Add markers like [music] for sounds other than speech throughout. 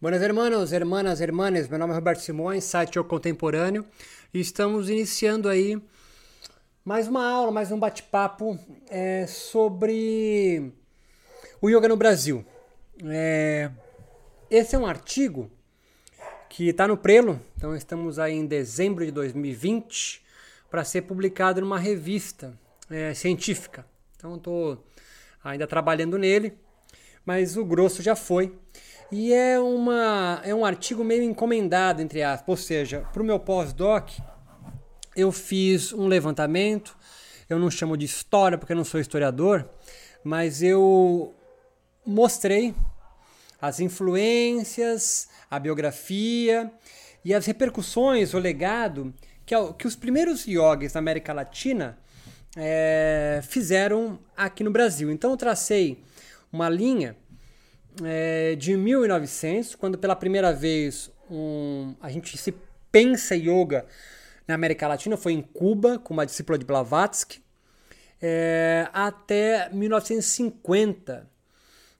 Buenas hermanos, hermanas, hermanas, meu nome é Roberto Simões, site O Contemporâneo, e estamos iniciando aí mais uma aula, mais um bate-papo é, sobre o yoga no Brasil. É, esse é um artigo que está no Prelo, então estamos aí em dezembro de 2020 para ser publicado numa revista é, científica. Então estou ainda trabalhando nele, mas o grosso já foi. E é, uma, é um artigo meio encomendado, entre aspas, ou seja, para o meu pós-doc, eu fiz um levantamento, eu não chamo de história porque eu não sou historiador, mas eu mostrei as influências, a biografia e as repercussões, o legado que, que os primeiros yogis na América Latina é, fizeram aqui no Brasil. Então eu tracei uma linha é, de 1900, quando pela primeira vez um, a gente se pensa yoga na América Latina, foi em Cuba, com uma discípula de Blavatsky, é, até 1950,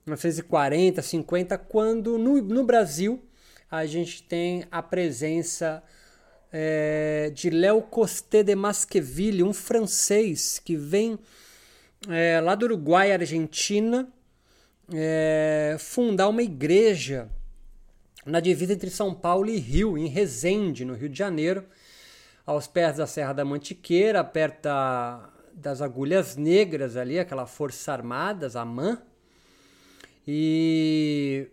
1940, 50, quando no, no Brasil a gente tem a presença é, de Léo Costé de Masqueville, um francês que vem é, lá do Uruguai, Argentina, é, fundar uma igreja na divisa entre São Paulo e Rio, em Resende, no Rio de Janeiro, aos pés da Serra da Mantiqueira, perto da, das Agulhas Negras ali, aquela Força Armadas, a MAN, e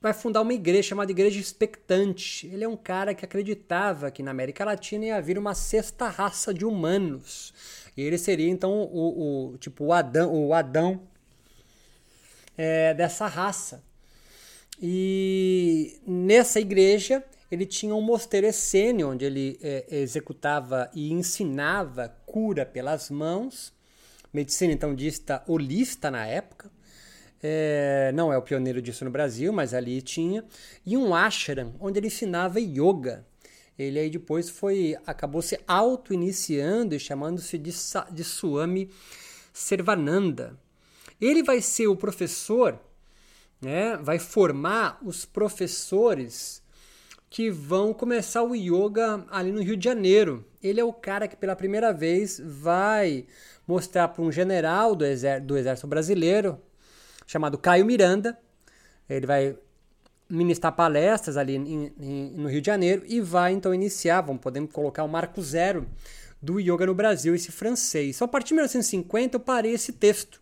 vai fundar uma igreja chamada Igreja Expectante. Ele é um cara que acreditava que na América Latina ia vir uma sexta raça de humanos. E ele seria então o, o tipo o Adão, o Adão é, dessa raça. E nessa igreja ele tinha um mosteiro essênio, onde ele é, executava e ensinava cura pelas mãos, medicina então dista holista na época. É, não é o pioneiro disso no Brasil, mas ali tinha. E um ashram, onde ele ensinava yoga. Ele aí depois foi acabou se auto-iniciando e chamando-se de, de Swami Servananda. Ele vai ser o professor, né, vai formar os professores que vão começar o yoga ali no Rio de Janeiro. Ele é o cara que pela primeira vez vai mostrar para um general do, exer do Exército Brasileiro, chamado Caio Miranda. Ele vai ministrar palestras ali em, em, no Rio de Janeiro e vai então iniciar, vamos podemos colocar o marco zero do yoga no Brasil, esse francês. Só a partir de 1950 eu parei esse texto.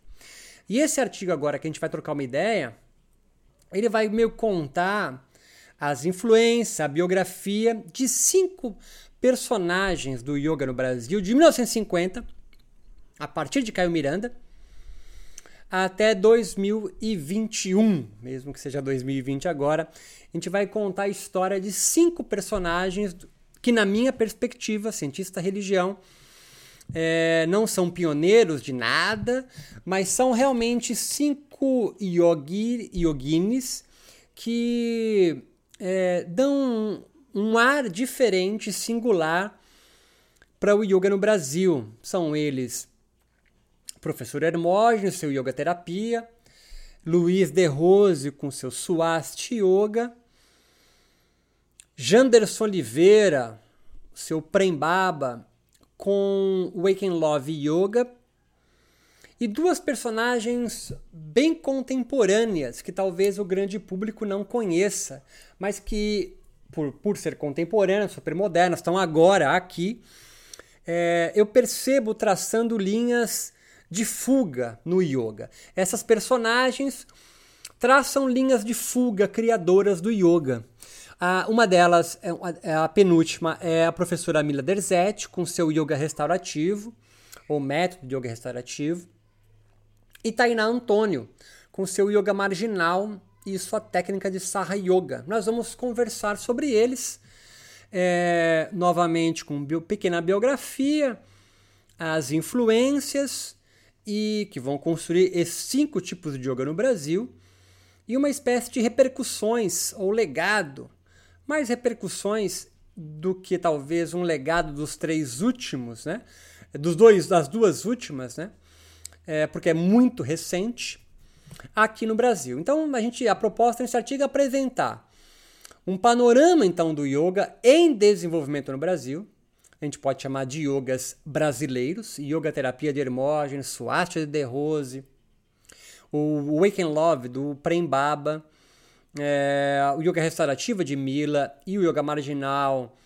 E esse artigo agora que a gente vai trocar uma ideia, ele vai meio contar as influências, a biografia de cinco personagens do yoga no Brasil de 1950, a partir de Caio Miranda, até 2021, mesmo que seja 2020 agora, a gente vai contar a história de cinco personagens que, na minha perspectiva, cientista religião, é, não são pioneiros de nada, mas são realmente cinco yogi, yoginis que é, dão um, ar diferente, singular para o yoga no Brasil. São eles professor Hermógenes, seu yoga terapia, Luiz de Rose com seu Swasti Yoga, Janderson Oliveira, seu Prembaba com Wake and Love Yoga e duas personagens bem contemporâneas que talvez o grande público não conheça, mas que, por, por ser contemporâneas, super modernas, estão agora aqui. É, eu percebo traçando linhas de fuga no yoga. Essas personagens traçam linhas de fuga criadoras do yoga. Ah, uma delas, é, é a penúltima, é a professora Mila Derzetti, com seu yoga restaurativo, ou método de yoga restaurativo. E Tainá Antônio, com seu yoga marginal e sua técnica de Saha Yoga. Nós vamos conversar sobre eles, é, novamente com bio, pequena biografia, as influências e que vão construir esses cinco tipos de yoga no Brasil e uma espécie de repercussões ou legado mais repercussões do que talvez um legado dos três últimos, né? Dos dois, das duas últimas, né? É, porque é muito recente. aqui no Brasil. Então a gente a proposta nesse artigo é apresentar um panorama então do yoga em desenvolvimento no Brasil. A gente pode chamar de yogas brasileiros, yoga terapia de Hermógenes, Swastika de Rose, o Wake and Love do Prem Baba, é, o yoga restaurativo de Mila e o yoga marginal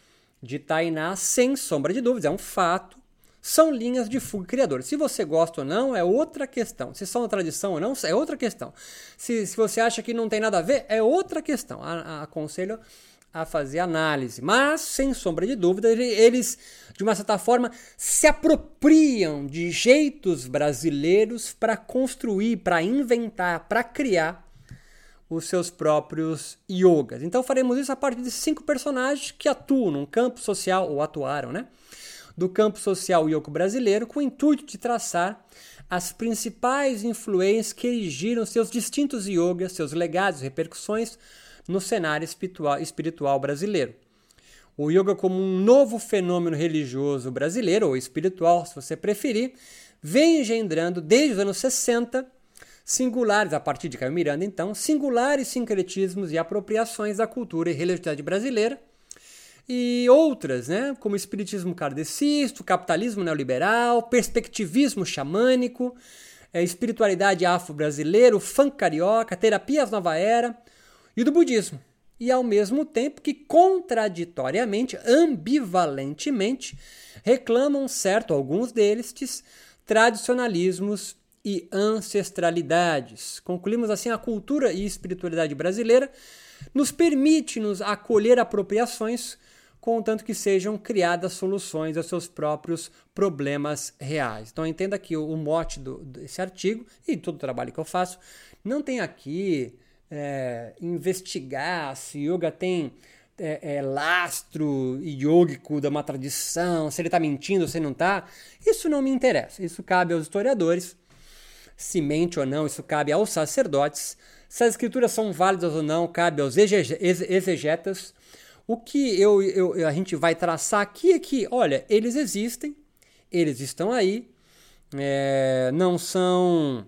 de Tainá, sem sombra de dúvidas, é um fato são linhas de fuga criador. Se você gosta ou não, é outra questão. Se são uma tradição ou não, é outra questão. Se, se você acha que não tem nada a ver, é outra questão. A, a, aconselho a fazer análise. Mas, sem sombra de dúvida, eles, de uma certa forma, se apropriam de jeitos brasileiros para construir, para inventar, para criar os seus próprios yogas. Então faremos isso a partir de cinco personagens que atuam num campo social, ou atuaram, né? do campo social yoga brasileiro com o intuito de traçar as principais influências que erigiram seus distintos yogas, seus legados e repercussões no cenário espiritual, espiritual brasileiro. O yoga como um novo fenômeno religioso brasileiro, ou espiritual, se você preferir, vem engendrando desde os anos 60 singulares, a partir de Caio Miranda, então, singulares sincretismos e apropriações da cultura e religiosidade brasileira, e outras, né, como espiritismo kardecista, capitalismo neoliberal, perspectivismo xamânico, é, espiritualidade afro-brasileira, o funk carioca, terapias nova era e do budismo. E ao mesmo tempo que contraditoriamente, ambivalentemente, reclamam certo alguns deles tradicionalismos e ancestralidades. Concluímos assim a cultura e espiritualidade brasileira nos permite nos acolher apropriações contanto que sejam criadas soluções aos seus próprios problemas reais. Então entenda que o, mote do, desse artigo e todo o trabalho que eu faço não tem aqui é, investigar se yoga tem é, é, lastro yógico de uma tradição, se ele está mentindo, se ele não está. Isso não me interessa. Isso cabe aos historiadores. Se mente ou não, isso cabe aos sacerdotes. Se as escrituras são válidas ou não, cabe aos exegetas. O que eu, eu, a gente vai traçar aqui é que, olha, eles existem, eles estão aí, é, não são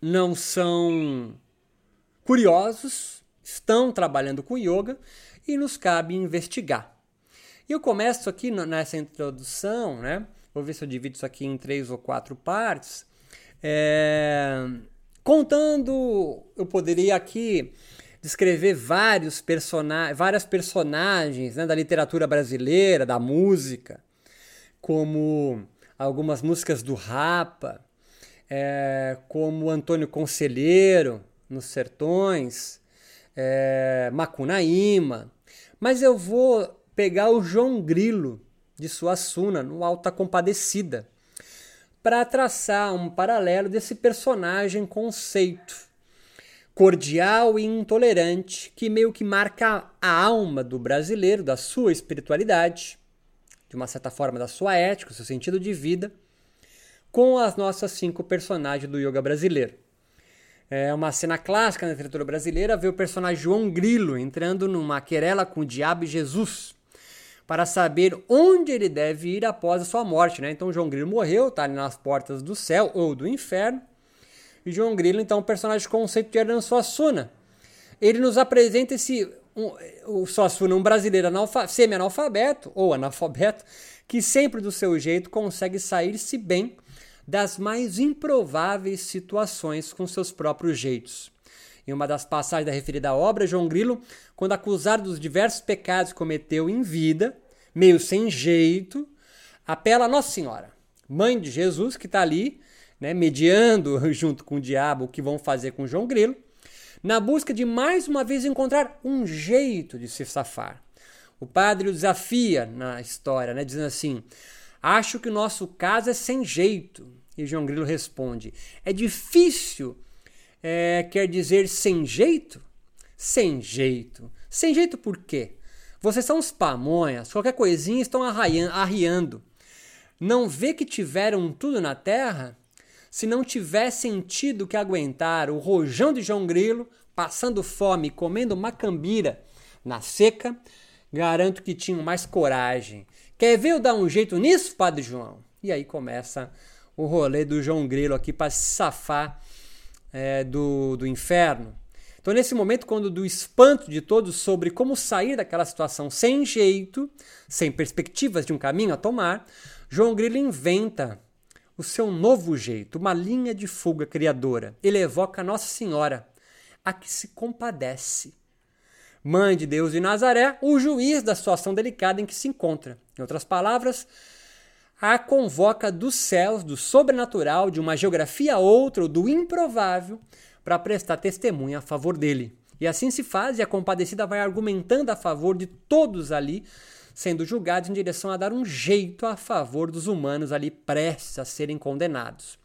não são curiosos, estão trabalhando com yoga e nos cabe investigar. E eu começo aqui nessa introdução, né? Vou ver se eu divido isso aqui em três ou quatro partes. É, contando, eu poderia aqui descrever vários persona várias personagens né, da literatura brasileira, da música, como algumas músicas do Rapa, é, como Antônio Conselheiro, nos Sertões, é, Macunaíma. Mas eu vou pegar o João Grilo, de Suassuna, no Alta Compadecida, para traçar um paralelo desse personagem conceito cordial e intolerante que meio que marca a alma do brasileiro, da sua espiritualidade, de uma certa forma da sua ética, seu sentido de vida, com as nossas cinco personagens do yoga brasileiro. É uma cena clássica na literatura brasileira ver o personagem João Grilo entrando numa querela com o diabo e Jesus para saber onde ele deve ir após a sua morte. Né? Então João Grilo morreu, está ali nas portas do céu ou do inferno, e João Grilo, então, um personagem conceito de Hernan Suassuna. Ele nos apresenta esse um, o Suassuna, um brasileiro semi-analfabeto ou analfabeto, que sempre do seu jeito consegue sair-se bem das mais improváveis situações com seus próprios jeitos. Em uma das passagens da referida obra, João Grilo, quando acusado dos diversos pecados que cometeu em vida, meio sem jeito, apela a Nossa Senhora, mãe de Jesus, que está ali né, mediando [laughs] junto com o diabo o que vão fazer com João Grilo, na busca de mais uma vez encontrar um jeito de se safar. O padre o desafia na história, né, dizendo assim: Acho que o nosso caso é sem jeito. E João Grilo responde: É difícil, é, quer dizer sem jeito? Sem jeito. Sem jeito por quê? Vocês são uns pamonhas, qualquer coisinha estão arriando. Não vê que tiveram tudo na terra? se não tivessem tido que aguentar o rojão de João Grilo, passando fome comendo macambira na seca, garanto que tinham mais coragem. Quer ver eu dar um jeito nisso, Padre João? E aí começa o rolê do João Grilo aqui para se safar é, do, do inferno. Então, nesse momento, quando do espanto de todos sobre como sair daquela situação sem jeito, sem perspectivas de um caminho a tomar, João Grilo inventa o seu novo jeito, uma linha de fuga criadora. Ele evoca Nossa Senhora, a que se compadece. Mãe de Deus de Nazaré, o juiz da situação delicada em que se encontra. Em outras palavras, a convoca dos céus, do sobrenatural, de uma geografia outra, ou do improvável, para prestar testemunha a favor dele. E assim se faz, e a compadecida vai argumentando a favor de todos ali, sendo julgados em direção a dar um jeito a favor dos humanos ali prestes a serem condenados.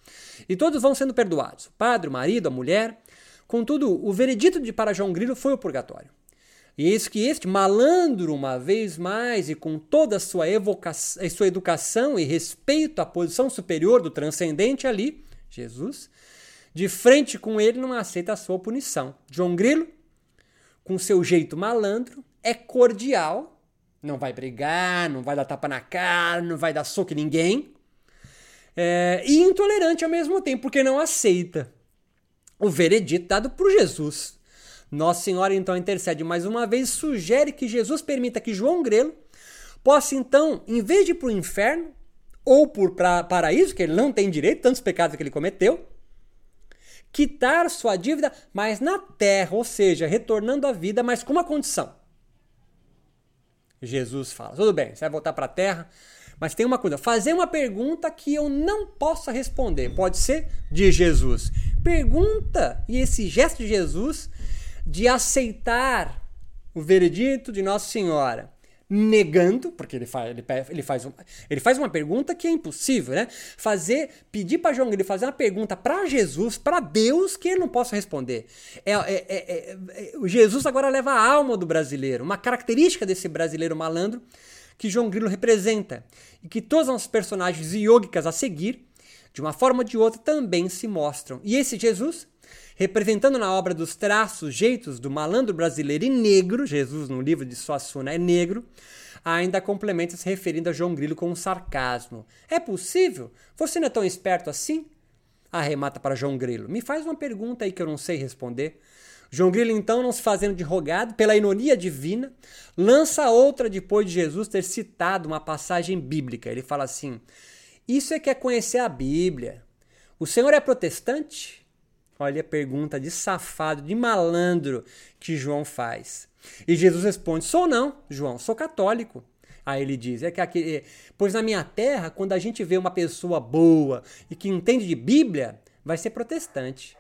E todos vão sendo perdoados: o padre, o marido, a mulher. Contudo, o veredito de para João Grilo foi o purgatório. E eis que este malandro, uma vez mais, e com toda a sua, evocação, sua educação e respeito à posição superior do transcendente ali, Jesus, de frente com ele não aceita a sua punição. João Grilo, com seu jeito malandro, é cordial, não vai brigar, não vai dar tapa na cara, não vai dar soco em ninguém, é, e intolerante ao mesmo tempo, porque não aceita o veredito dado por Jesus. Nossa Senhora então intercede mais uma vez, sugere que Jesus permita que João Grelo possa então, em vez de ir para o inferno ou por pra, paraíso, que ele não tem direito, tantos pecados que ele cometeu, quitar sua dívida, mas na terra, ou seja, retornando à vida, mas com uma condição. Jesus fala: tudo bem, você vai voltar para a terra, mas tem uma coisa: fazer uma pergunta que eu não possa responder. Pode ser de Jesus. Pergunta, e esse gesto de Jesus de aceitar o veredito de Nossa Senhora negando, porque ele faz, ele, ele, faz, ele faz uma pergunta que é impossível, né? Fazer, pedir para João ele fazer uma pergunta para Jesus, para Deus, que ele não possa responder. É, é, é, é, Jesus agora leva a alma do brasileiro, uma característica desse brasileiro malandro que João Grilo representa e que todos os personagens iógicas a seguir, de uma forma ou de outra, também se mostram. E esse Jesus representando na obra dos traços, jeitos do malandro brasileiro e negro, Jesus no livro de Suassuna é negro, ainda complementa se referindo a João Grilo com um sarcasmo. É possível? Você não é tão esperto assim? Arremata para João Grilo. Me faz uma pergunta aí que eu não sei responder. João Grilo, então, não se fazendo de rogado, pela ironia divina, lança outra depois de Jesus ter citado uma passagem bíblica. Ele fala assim: Isso é que é conhecer a Bíblia. O senhor é protestante? Olha a pergunta de safado, de malandro que João faz. E Jesus responde: Sou não, João, sou católico. Aí ele diz: é que aqui, pois na minha terra, quando a gente vê uma pessoa boa e que entende de Bíblia, vai ser protestante.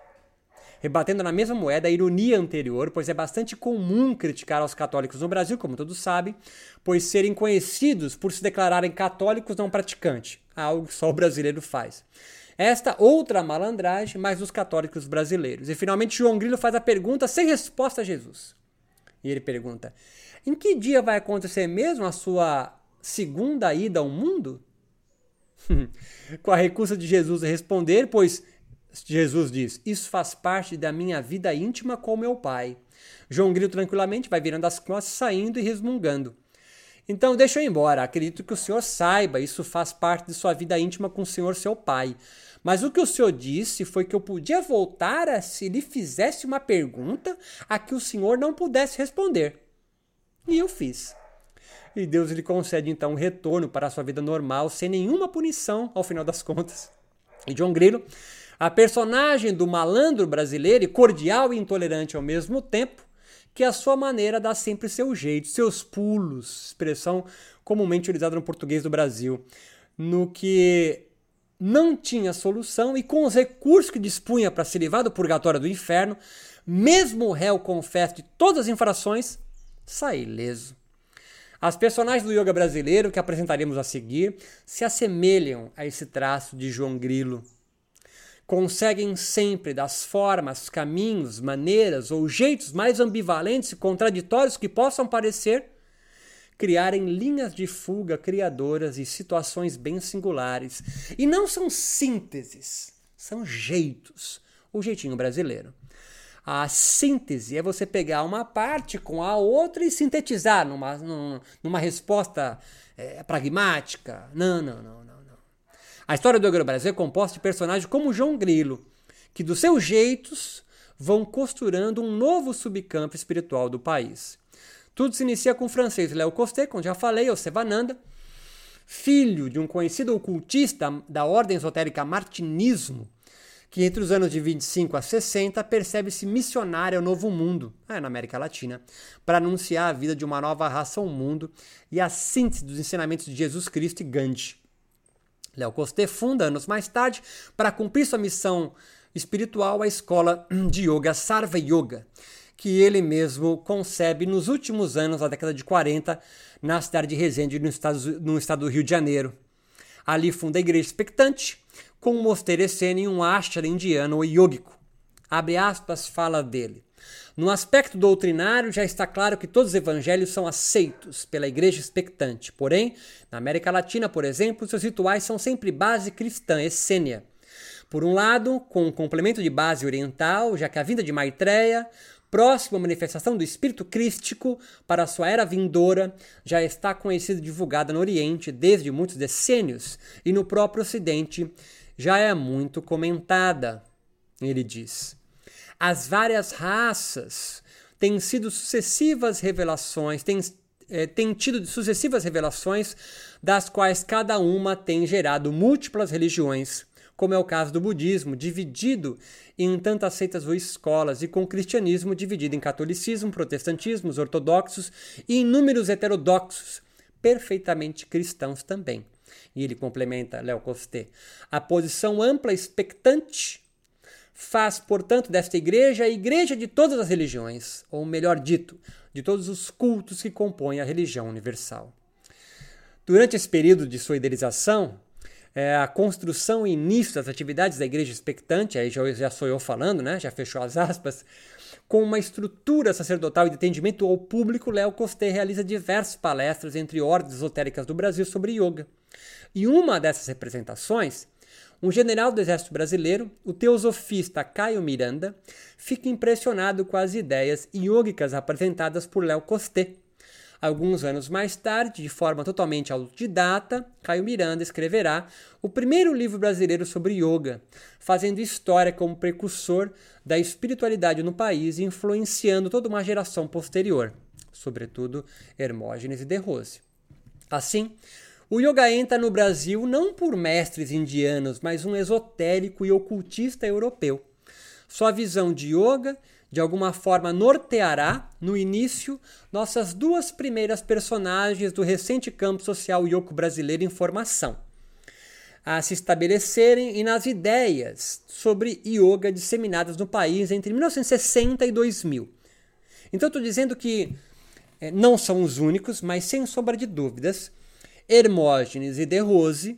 Rebatendo na mesma moeda a ironia anterior, pois é bastante comum criticar aos católicos no Brasil, como todos sabem, pois serem conhecidos por se declararem católicos não praticantes, algo que só o brasileiro faz. Esta outra malandragem, mas dos católicos brasileiros. E finalmente João Grilo faz a pergunta sem resposta a Jesus. E ele pergunta: Em que dia vai acontecer mesmo a sua segunda ida ao mundo? [laughs] Com a recusa de Jesus a responder, pois Jesus diz: Isso faz parte da minha vida íntima com meu pai. João Grilo tranquilamente vai virando as costas, saindo e resmungando. Então, deixa eu ir embora. Acredito que o senhor saiba, isso faz parte de sua vida íntima com o senhor, seu pai. Mas o que o senhor disse foi que eu podia voltar a se lhe fizesse uma pergunta a que o senhor não pudesse responder. E eu fiz. E Deus lhe concede então um retorno para a sua vida normal, sem nenhuma punição ao final das contas. E John Grilo, a personagem do malandro brasileiro e cordial e intolerante ao mesmo tempo, que a sua maneira dá sempre seu jeito, seus pulos, expressão comumente utilizada no português do Brasil, no que não tinha solução e com os recursos que dispunha para se livrar do purgatório do inferno, mesmo o réu confesso de todas as infrações, sai ileso. As personagens do yoga brasileiro que apresentaremos a seguir se assemelham a esse traço de João Grilo. Conseguem sempre, das formas, caminhos, maneiras ou jeitos mais ambivalentes e contraditórios que possam parecer, criarem linhas de fuga criadoras e situações bem singulares. E não são sínteses, são jeitos. O jeitinho brasileiro. A síntese é você pegar uma parte com a outra e sintetizar numa, numa resposta é, pragmática. Não, não, não, não, não. A história do Agro Brasil é composta de personagens como João Grilo, que dos seus jeitos vão costurando um novo subcampo espiritual do país. Tudo se inicia com o francês Léo Costé, como já falei, ou Sevananda, filho de um conhecido ocultista da ordem esotérica Martinismo, que entre os anos de 25 a 60 percebe-se missionário ao Novo Mundo, é, na América Latina, para anunciar a vida de uma nova raça ao mundo e a síntese dos ensinamentos de Jesus Cristo e Gandhi. Léo Costé funda, anos mais tarde, para cumprir sua missão espiritual, a escola [clears throat] de yoga Sarva Yoga, que ele mesmo concebe nos últimos anos da década de 40 na cidade de Resende, no estado, no estado do Rio de Janeiro. Ali funda a Igreja Expectante, com um mosteiro essênio e um ashram indiano ou yógico. Abre aspas, fala dele. No aspecto doutrinário, já está claro que todos os evangelhos são aceitos pela igreja expectante. Porém, na América Latina, por exemplo, seus rituais são sempre base cristã, essênia. Por um lado, com um complemento de base oriental, já que a vinda de Maitreya próxima manifestação do espírito crístico para sua era vindoura, já está conhecida e divulgada no Oriente desde muitos decênios e no próprio Ocidente já é muito comentada. Ele diz: as várias raças têm sido sucessivas revelações, têm, é, têm tido sucessivas revelações, das quais cada uma tem gerado múltiplas religiões como é o caso do budismo, dividido em tantas seitas ou escolas, e com o cristianismo dividido em catolicismo, protestantismo, ortodoxos e inúmeros heterodoxos, perfeitamente cristãos também. E ele complementa, Léo Costé, a posição ampla expectante faz, portanto, desta igreja a igreja de todas as religiões, ou melhor dito, de todos os cultos que compõem a religião universal. Durante esse período de sua idealização, é, a construção e início das atividades da igreja expectante, aí já, já sou eu falando, né? já fechou as aspas, com uma estrutura sacerdotal e de atendimento ao público, Léo Costé realiza diversas palestras entre ordens esotéricas do Brasil sobre yoga. E uma dessas representações, um general do exército brasileiro, o teosofista Caio Miranda, fica impressionado com as ideias yogicas apresentadas por Léo Costé Alguns anos mais tarde, de forma totalmente autodidata, Caio Miranda escreverá o primeiro livro brasileiro sobre yoga, fazendo história como precursor da espiritualidade no país e influenciando toda uma geração posterior, sobretudo Hermógenes e De Rose. Assim, o yoga entra no Brasil não por mestres indianos, mas um esotérico e ocultista europeu. Sua visão de yoga de alguma forma norteará, no início, nossas duas primeiras personagens do recente campo social yoku brasileiro em formação, a se estabelecerem e nas ideias sobre yoga disseminadas no país entre 1960 e 2000. Então, estou dizendo que é, não são os únicos, mas sem sombra de dúvidas, Hermógenes e De Rose,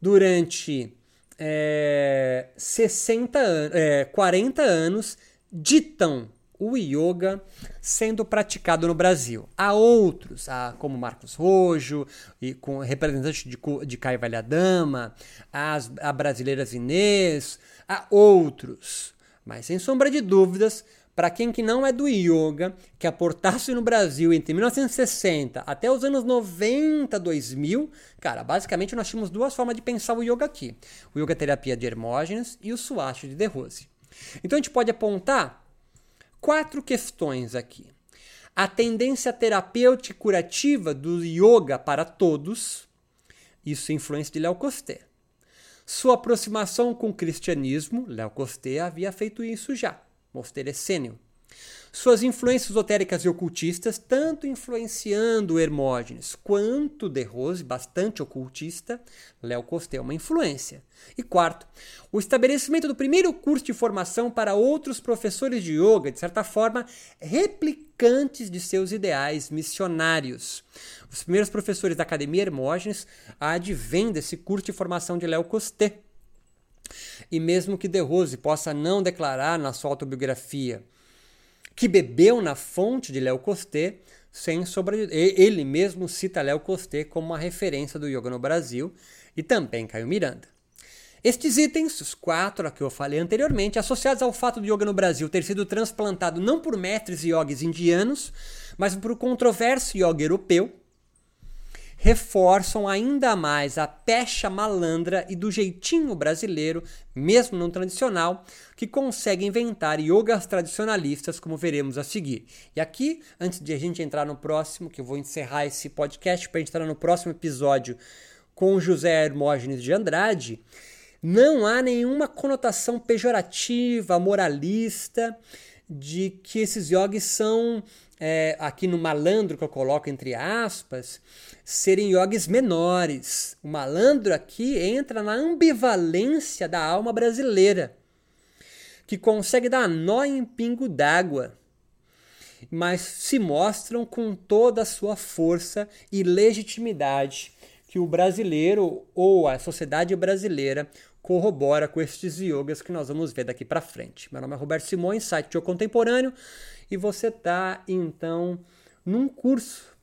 durante é, 60 é, 40 anos, ditam o yoga sendo praticado no Brasil. Há outros, há, como Marcos Rojo, e com representantes de, de Caio Valhadama, as, a brasileira Inês, há outros. Mas sem sombra de dúvidas, para quem que não é do yoga, que aportasse no Brasil entre 1960 até os anos 90, 2000, cara, basicamente nós tínhamos duas formas de pensar o yoga aqui. O yoga terapia de Hermógenes e o Swastika de De Rose. Então a gente pode apontar quatro questões aqui. A tendência terapêutica curativa do yoga para todos, isso é influência de Léo Costé. Sua aproximação com o cristianismo, Léo Costé havia feito isso já, mosteiro essênio. Suas influências esotéricas e ocultistas, tanto influenciando Hermógenes quanto De Rose, bastante ocultista, Léo Costé é uma influência. E quarto, o estabelecimento do primeiro curso de formação para outros professores de yoga, de certa forma, replicantes de seus ideais missionários. Os primeiros professores da Academia Hermógenes advêm desse curso de formação de Léo Costé. E mesmo que De Rose possa não declarar na sua autobiografia que bebeu na fonte de Léo Costé, sem sobre ele mesmo cita Léo Costé como uma referência do yoga no Brasil e também Caio Miranda. Estes itens, os quatro a que eu falei anteriormente, associados ao fato do yoga no Brasil ter sido transplantado não por mestres yogis indianos, mas por um controverso yoga europeu, reforçam ainda mais a pecha malandra e do jeitinho brasileiro, mesmo não tradicional, que consegue inventar yogas tradicionalistas, como veremos a seguir. E aqui, antes de a gente entrar no próximo, que eu vou encerrar esse podcast para a gente entrar no próximo episódio com José Hermógenes de Andrade, não há nenhuma conotação pejorativa, moralista, de que esses yogis são, é, aqui no malandro que eu coloco entre aspas, serem yogis menores. O malandro aqui entra na ambivalência da alma brasileira, que consegue dar nó em pingo d'água, mas se mostram com toda a sua força e legitimidade que o brasileiro ou a sociedade brasileira corrobora com estes yogas que nós vamos ver daqui para frente. Meu nome é Roberto Simões, site Yoga Contemporâneo, e você está então num curso,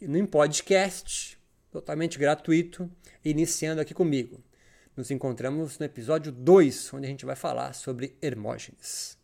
num podcast totalmente gratuito, iniciando aqui comigo. Nos encontramos no episódio 2, onde a gente vai falar sobre Hermógenes.